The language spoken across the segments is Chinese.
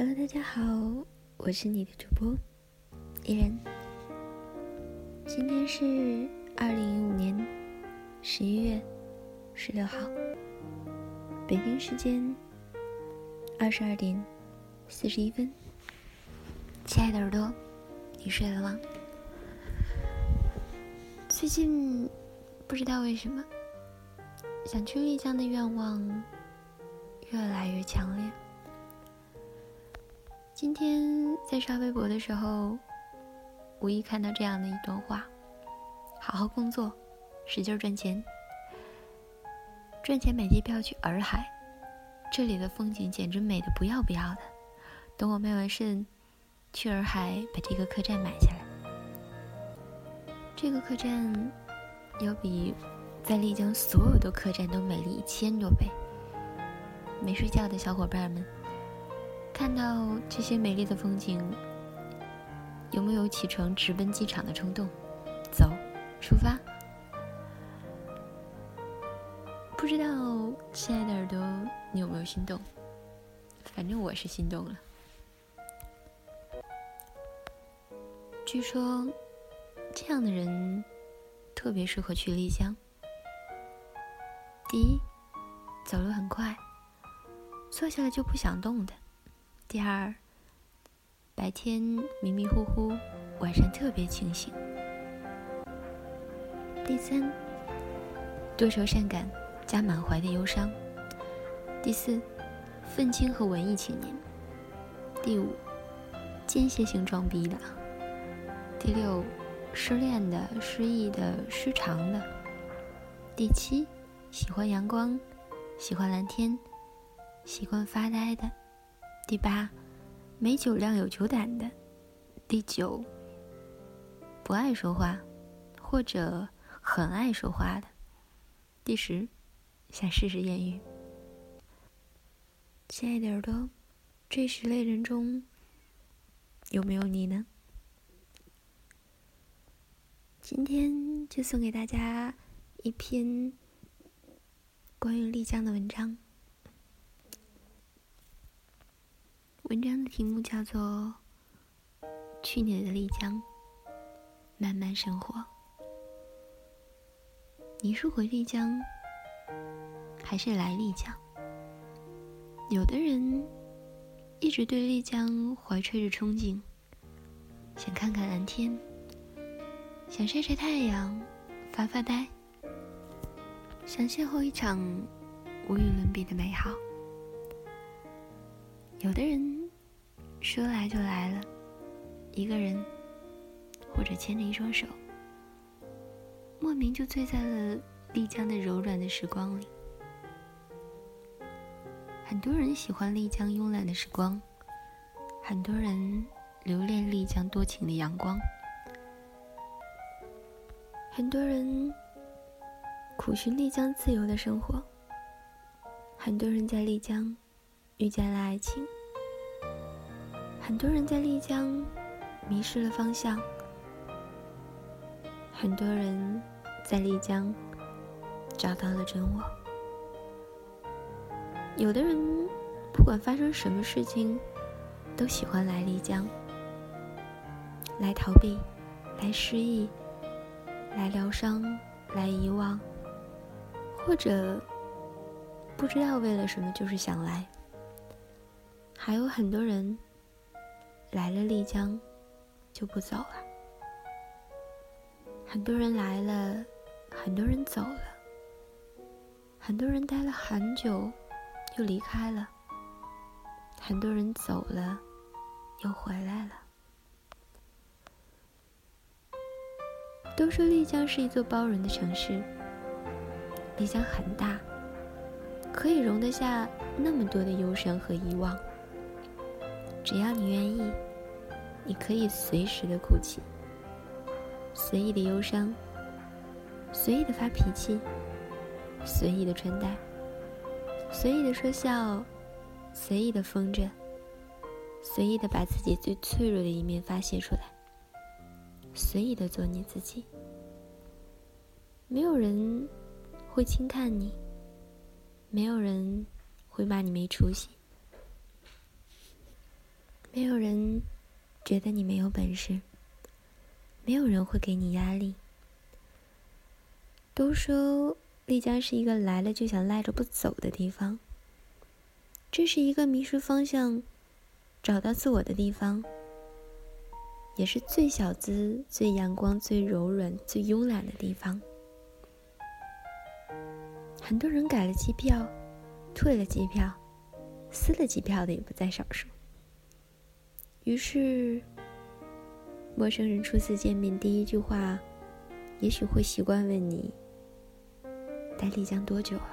Hello，大家好，我是你的主播依然。今天是二零一五年十一月十六号，北京时间二十二点四十一分。亲爱的耳朵，你睡了吗？最近不知道为什么，想去丽江的愿望越来越强烈。今天在刷微博的时候，无意看到这样的一段话：好好工作，使劲赚钱，赚钱买机票去洱海，这里的风景简直美的不要不要的。等我卖完肾，去洱海把这个客栈买下来。这个客栈要比在丽江所有的客栈都美丽一千多倍。没睡觉的小伙伴们。看到这些美丽的风景，有没有启程直奔机场的冲动？走，出发！不知道亲爱的耳朵，你有没有心动？反正我是心动了。据说，这样的人特别适合去丽江。第一，走路很快，坐下来就不想动的。第二，白天迷迷糊糊，晚上特别清醒。第三，多愁善感加满怀的忧伤。第四，愤青和文艺青年。第五，间歇性装逼的。第六，失恋的、失忆的、失常的。第七，喜欢阳光，喜欢蓝天，习惯发呆的。第八，没酒量有酒胆的；第九，不爱说话，或者很爱说话的；第十，想试试艳遇。亲爱的耳朵，这十类人中有没有你呢？今天就送给大家一篇关于丽江的文章。文章的题目叫做《去年的丽江，慢慢生活》。你是回丽江，还是来丽江？有的人一直对丽江怀揣着憧憬，想看看蓝天，想晒晒太阳，发发呆，想邂逅一场无与伦比的美好。有的人。说来就来了，一个人，或者牵着一双手，莫名就醉在了丽江的柔软的时光里。很多人喜欢丽江慵懒的时光，很多人留恋丽江多情的阳光，很多人苦寻丽江自由的生活，很多人在丽江遇见了爱情。很多人在丽江迷失了方向，很多人在丽江找到了真我。有的人不管发生什么事情，都喜欢来丽江，来逃避，来失忆，来疗伤，来遗忘，或者不知道为了什么，就是想来。还有很多人。来了丽江，就不走了。很多人来了，很多人走了，很多人待了很久，又离开了。很多人走了，又回来了。都说丽江是一座包容的城市。丽江很大，可以容得下那么多的忧伤和遗忘。只要你愿意，你可以随时的哭泣，随意的忧伤，随意的发脾气，随意的穿戴，随意的说笑，随意的疯着，随意的把自己最脆弱的一面发泄出来，随意的做你自己。没有人会轻看你，没有人会骂你没出息。没有人觉得你没有本事，没有人会给你压力。都说丽江是一个来了就想赖着不走的地方，这是一个迷失方向、找到自我的地方，也是最小资、最阳光、最柔软、最慵懒的地方。很多人改了机票，退了机票，撕了机票的也不在少数。于是，陌生人初次见面第一句话，也许会习惯问你：“待丽江多久了？”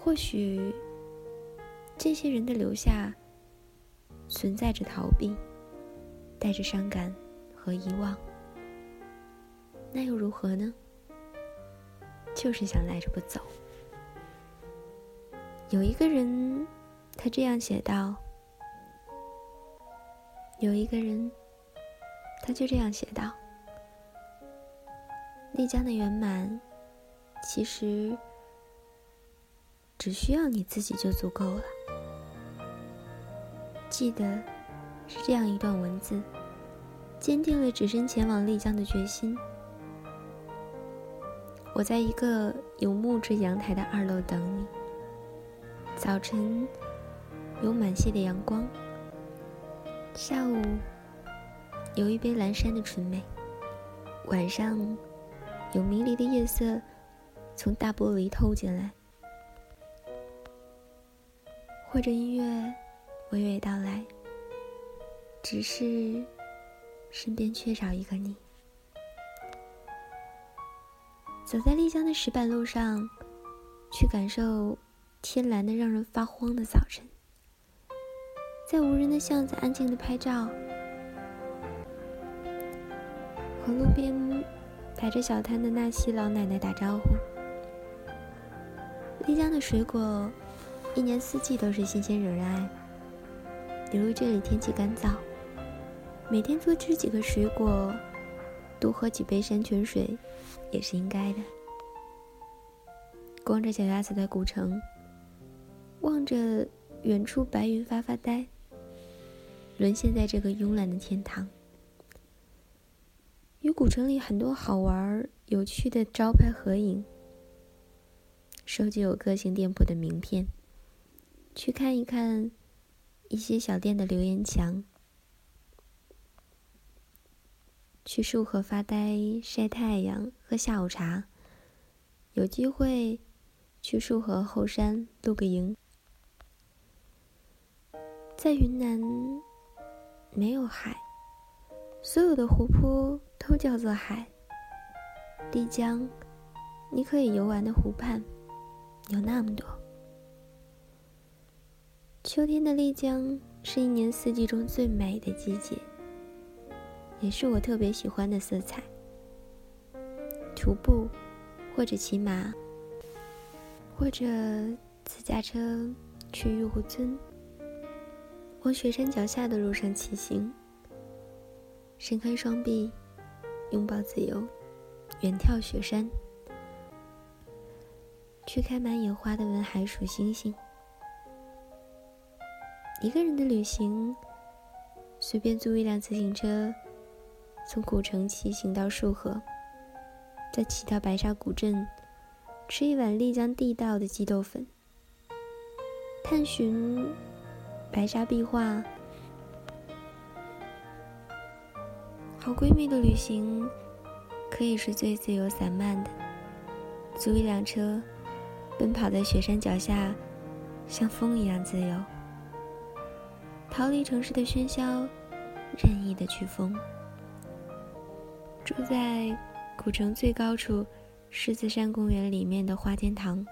或许，这些人的留下，存在着逃避，带着伤感和遗忘。那又如何呢？就是想赖着不走。有一个人，他这样写道。有一个人，他就这样写道：“丽江的圆满，其实只需要你自己就足够了。”记得是这样一段文字，坚定了只身前往丽江的决心。我在一个有木质阳台的二楼等你。早晨有满泻的阳光。下午有一杯蓝山的纯美，晚上有迷离的夜色从大玻璃透进来，或者音乐娓娓道来，只是身边缺少一个你。走在丽江的石板路上，去感受天蓝的让人发慌的早晨。在无人的巷子安静的拍照，和路边摆着小摊的纳西老奶奶打招呼。丽江的水果，一年四季都是新鲜惹人爱。比如这里天气干燥，每天多吃几个水果，多喝几杯山泉水，也是应该的。光着脚丫子在古城，望着远处白云发发呆。沦陷在这个慵懒的天堂，与古城里很多好玩有趣的招牌合影，收集有个性店铺的名片，去看一看一些小店的留言墙，去束河发呆、晒太阳、喝下午茶，有机会去束河后山露个营，在云南。没有海，所有的湖泊都叫做海。丽江，你可以游玩的湖畔有那么多。秋天的丽江是一年四季中最美的季节，也是我特别喜欢的色彩。徒步，或者骑马，或者自驾车去玉湖村。往雪山脚下的路上骑行，伸开双臂，拥抱自由，远眺雪山，去开满野花的文海数星星。一个人的旅行，随便租一辆自行车，从古城骑行到束河，再骑到白沙古镇，吃一碗丽江地道的鸡豆粉，探寻。白沙壁画，好闺蜜的旅行可以是最自由散漫的。租一辆车，奔跑在雪山脚下，像风一样自由。逃离城市的喧嚣，任意的去疯。住在古城最高处狮子山公园里面的花间堂，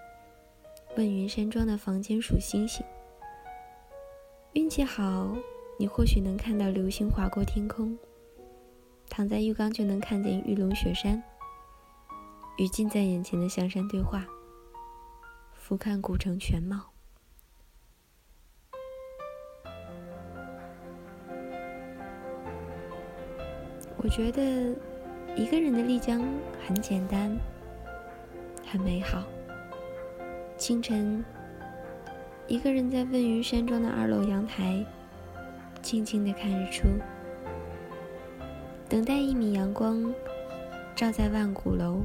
问云山庄的房间数星星。运气好，你或许能看到流星划过天空。躺在浴缸就能看见玉龙雪山，与近在眼前的香山对话，俯瞰古城全貌。我觉得，一个人的丽江很简单，很美好。清晨，一个人在问云山庄的二楼阳台，静静的看日出，等待一米阳光照在万古楼，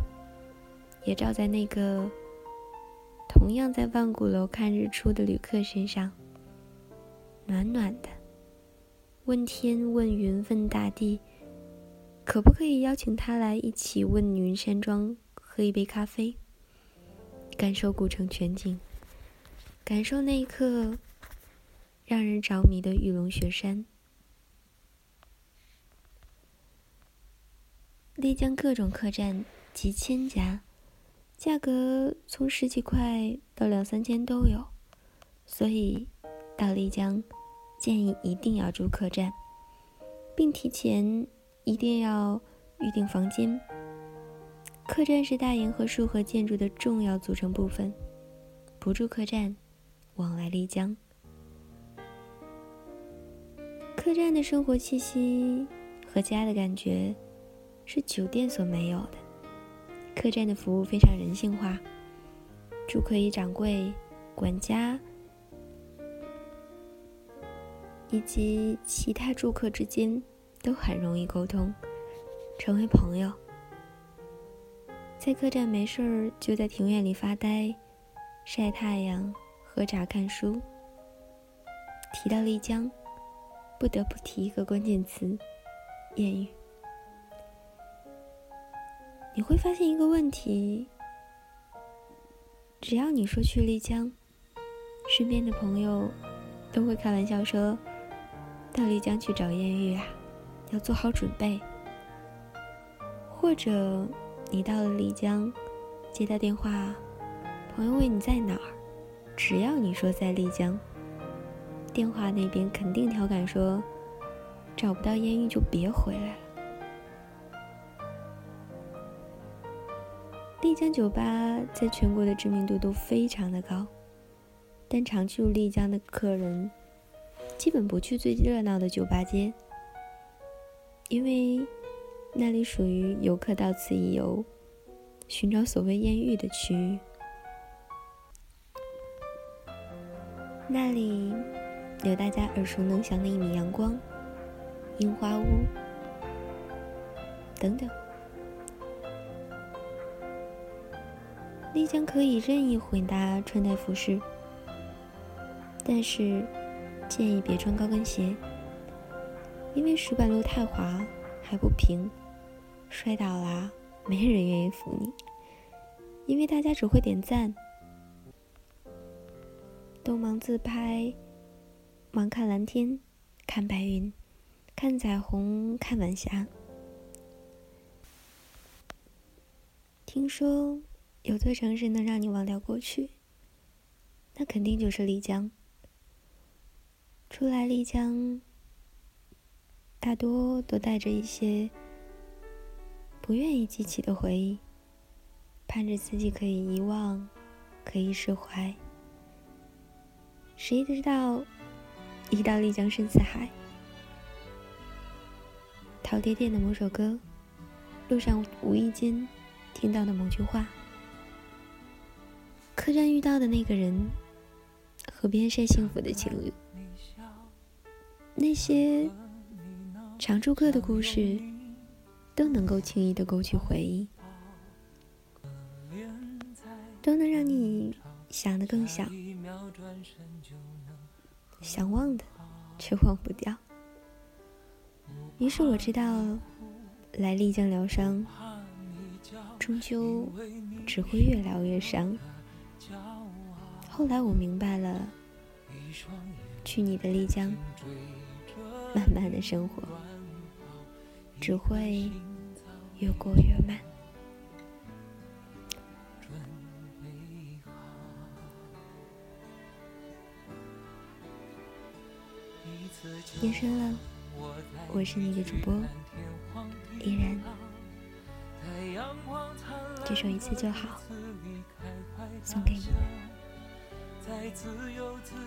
也照在那个同样在万古楼看日出的旅客身上，暖暖的。问天问云问大地，可不可以邀请他来一起问云山庄喝一杯咖啡，感受古城全景，感受那一刻让人着迷的玉龙雪山。丽江各种客栈几千家，价格从十几块到两三千都有，所以到丽江。建议一定要住客栈，并提前一定要预订房间。客栈是大沿河束河建筑的重要组成部分，不住客栈，往来丽江。客栈的生活气息和家的感觉是酒店所没有的。客栈的服务非常人性化，住客以掌柜、管家。以及其他住客之间都很容易沟通，成为朋友。在客栈没事儿就在庭院里发呆、晒太阳、喝茶看书。提到丽江，不得不提一个关键词：艳遇。你会发现一个问题：只要你说去丽江，身边的朋友都会开玩笑说。到丽江去找艳遇啊，要做好准备。或者你到了丽江，接到电话，朋友问你在哪儿，只要你说在丽江，电话那边肯定调侃说，找不到艳遇就别回来了。丽江酒吧在全国的知名度都非常的高，但常去丽江的客人。基本不去最热闹的酒吧街，因为那里属于游客到此一游、寻找所谓艳遇的区域。那里有大家耳熟能详的一米阳光、樱花屋等等。丽江可以任意混搭穿戴服饰，但是。建议别穿高跟鞋，因为石板路太滑还不平，摔倒了没人愿意扶你，因为大家只会点赞，都忙自拍，忙看蓝天，看白云，看彩虹，看晚霞。听说有座城市能让你忘掉过去，那肯定就是丽江。初来丽江，大多都带着一些不愿意记起的回忆，盼着自己可以遗忘，可以释怀。谁知道，一到丽江深似海。陶爹爹的某首歌，路上无意间听到的某句话，客栈遇到的那个人，河边晒幸福的情侣。那些常住客的故事，都能够轻易的勾起回忆，都能让你想的更想，想忘的却忘不掉。于是我知道，来丽江疗伤，终究只会越疗越伤。后来我明白了，去你的丽江。慢慢的生活，只会越过越慢。夜深了，我是你的主播依然。这首一次就好，送给你。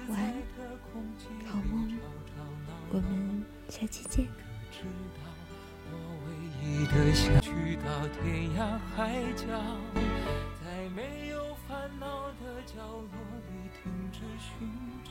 晚安，好梦。我们下期见。知道我唯一的想去到天涯海角，在没有烦恼的角落里停。着寻找，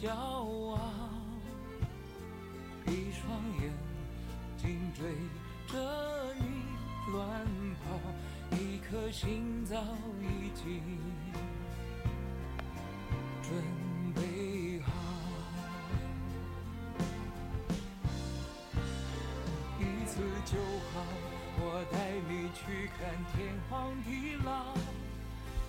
骄傲。一双眼睛追着你乱跑，一颗心早已经准备好。一次就好，我带你去看天荒地老，